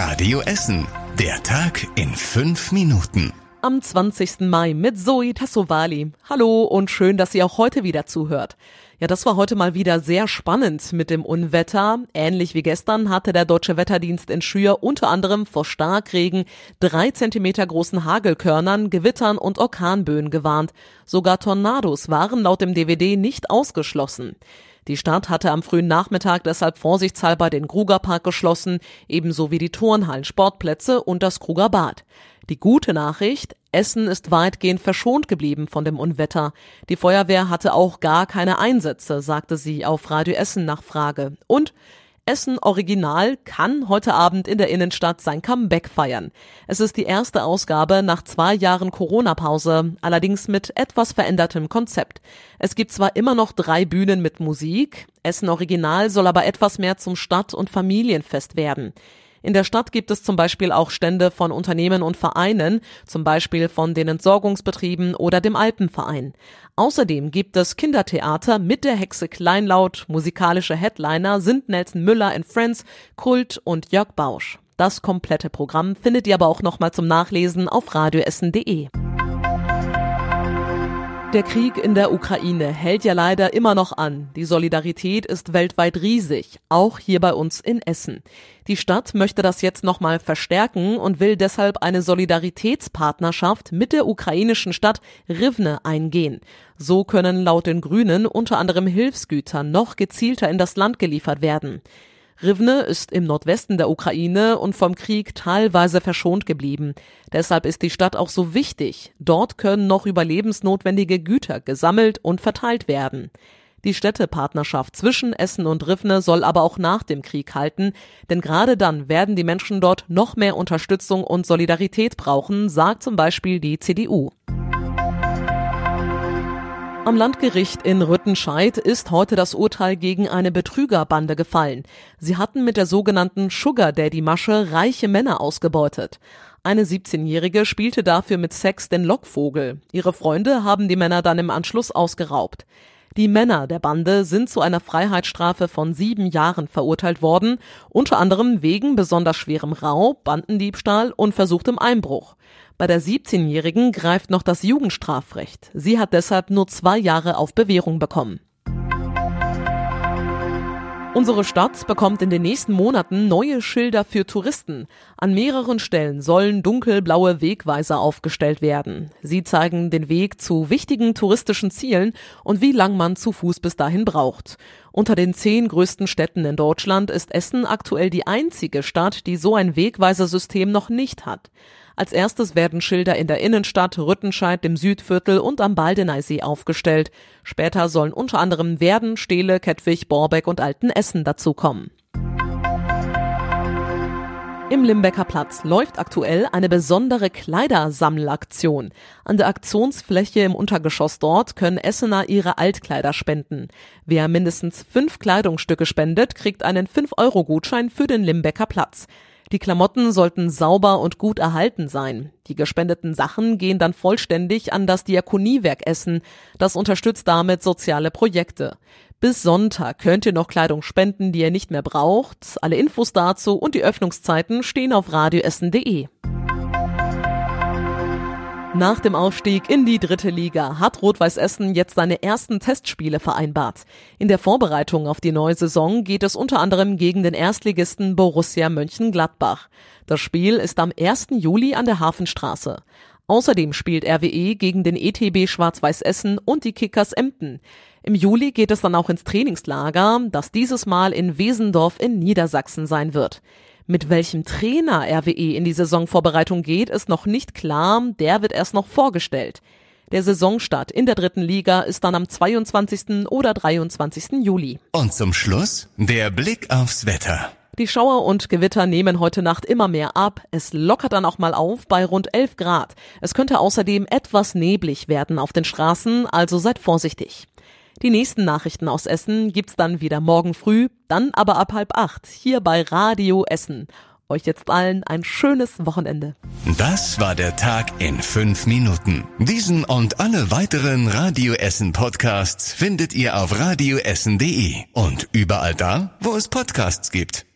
Radio Essen. Der Tag in fünf Minuten. Am 20. Mai mit Zoe Tassovali. Hallo und schön, dass ihr auch heute wieder zuhört. Ja, das war heute mal wieder sehr spannend mit dem Unwetter. Ähnlich wie gestern hatte der Deutsche Wetterdienst in Schür unter anderem vor Starkregen, drei Zentimeter großen Hagelkörnern, Gewittern und Orkanböen gewarnt. Sogar Tornados waren laut dem DVD nicht ausgeschlossen. Die Stadt hatte am frühen Nachmittag deshalb vorsichtshalber den Krugerpark geschlossen, ebenso wie die Turnhallen, Sportplätze und das Kruger Bad. Die gute Nachricht, Essen ist weitgehend verschont geblieben von dem Unwetter. Die Feuerwehr hatte auch gar keine Einsätze, sagte sie auf Radio Essen nach Frage. Und Essen Original kann heute Abend in der Innenstadt sein Comeback feiern. Es ist die erste Ausgabe nach zwei Jahren Corona-Pause, allerdings mit etwas verändertem Konzept. Es gibt zwar immer noch drei Bühnen mit Musik, Essen Original soll aber etwas mehr zum Stadt- und Familienfest werden. In der Stadt gibt es zum Beispiel auch Stände von Unternehmen und Vereinen, zum Beispiel von den Entsorgungsbetrieben oder dem Alpenverein. Außerdem gibt es Kindertheater mit der Hexe Kleinlaut, musikalische Headliner sind Nelson Müller in Friends, Kult und Jörg Bausch. Das komplette Programm findet ihr aber auch nochmal zum Nachlesen auf radioessen.de. Der Krieg in der Ukraine hält ja leider immer noch an. Die Solidarität ist weltweit riesig, auch hier bei uns in Essen. Die Stadt möchte das jetzt nochmal verstärken und will deshalb eine Solidaritätspartnerschaft mit der ukrainischen Stadt Rivne eingehen. So können laut den Grünen unter anderem Hilfsgüter noch gezielter in das Land geliefert werden. Rivne ist im Nordwesten der Ukraine und vom Krieg teilweise verschont geblieben. Deshalb ist die Stadt auch so wichtig. Dort können noch überlebensnotwendige Güter gesammelt und verteilt werden. Die Städtepartnerschaft zwischen Essen und Rivne soll aber auch nach dem Krieg halten, denn gerade dann werden die Menschen dort noch mehr Unterstützung und Solidarität brauchen, sagt zum Beispiel die CDU. Am Landgericht in Rüttenscheid ist heute das Urteil gegen eine Betrügerbande gefallen. Sie hatten mit der sogenannten Sugar Daddy Masche reiche Männer ausgebeutet. Eine 17-Jährige spielte dafür mit Sex den Lockvogel. Ihre Freunde haben die Männer dann im Anschluss ausgeraubt. Die Männer der Bande sind zu einer Freiheitsstrafe von sieben Jahren verurteilt worden, unter anderem wegen besonders schwerem Raub, Bandendiebstahl und versuchtem Einbruch. Bei der 17-Jährigen greift noch das Jugendstrafrecht. Sie hat deshalb nur zwei Jahre auf Bewährung bekommen. Unsere Stadt bekommt in den nächsten Monaten neue Schilder für Touristen. An mehreren Stellen sollen dunkelblaue Wegweiser aufgestellt werden. Sie zeigen den Weg zu wichtigen touristischen Zielen und wie lang man zu Fuß bis dahin braucht. Unter den zehn größten Städten in Deutschland ist Essen aktuell die einzige Stadt, die so ein Wegweisersystem noch nicht hat. Als erstes werden Schilder in der Innenstadt, Rüttenscheid, dem Südviertel und am Baldeneysee aufgestellt. Später sollen unter anderem Werden, Stehle, Kettwig, Borbeck und Altenessen dazukommen. Im Limbecker Platz läuft aktuell eine besondere Kleidersammelaktion. An der Aktionsfläche im Untergeschoss dort können Essener ihre Altkleider spenden. Wer mindestens fünf Kleidungsstücke spendet, kriegt einen 5-Euro-Gutschein für den Limbecker Platz. Die Klamotten sollten sauber und gut erhalten sein. Die gespendeten Sachen gehen dann vollständig an das Diakoniewerk Essen. Das unterstützt damit soziale Projekte. Bis Sonntag könnt ihr noch Kleidung spenden, die ihr nicht mehr braucht. Alle Infos dazu und die Öffnungszeiten stehen auf radioessen.de. Nach dem Aufstieg in die dritte Liga hat Rot-Weiß Essen jetzt seine ersten Testspiele vereinbart. In der Vorbereitung auf die neue Saison geht es unter anderem gegen den Erstligisten Borussia Mönchengladbach. Das Spiel ist am 1. Juli an der Hafenstraße. Außerdem spielt RWE gegen den ETB Schwarz-Weiß Essen und die Kickers Emden. Im Juli geht es dann auch ins Trainingslager, das dieses Mal in Wesendorf in Niedersachsen sein wird. Mit welchem Trainer RWE in die Saisonvorbereitung geht, ist noch nicht klar, der wird erst noch vorgestellt. Der Saisonstart in der dritten Liga ist dann am 22. oder 23. Juli. Und zum Schluss der Blick aufs Wetter. Die Schauer und Gewitter nehmen heute Nacht immer mehr ab. Es lockert dann auch mal auf bei rund 11 Grad. Es könnte außerdem etwas neblig werden auf den Straßen, also seid vorsichtig. Die nächsten Nachrichten aus Essen gibt's dann wieder morgen früh, dann aber ab halb acht hier bei Radio Essen. Euch jetzt allen ein schönes Wochenende. Das war der Tag in fünf Minuten. Diesen und alle weiteren Radio Essen Podcasts findet ihr auf radioessen.de und überall da, wo es Podcasts gibt.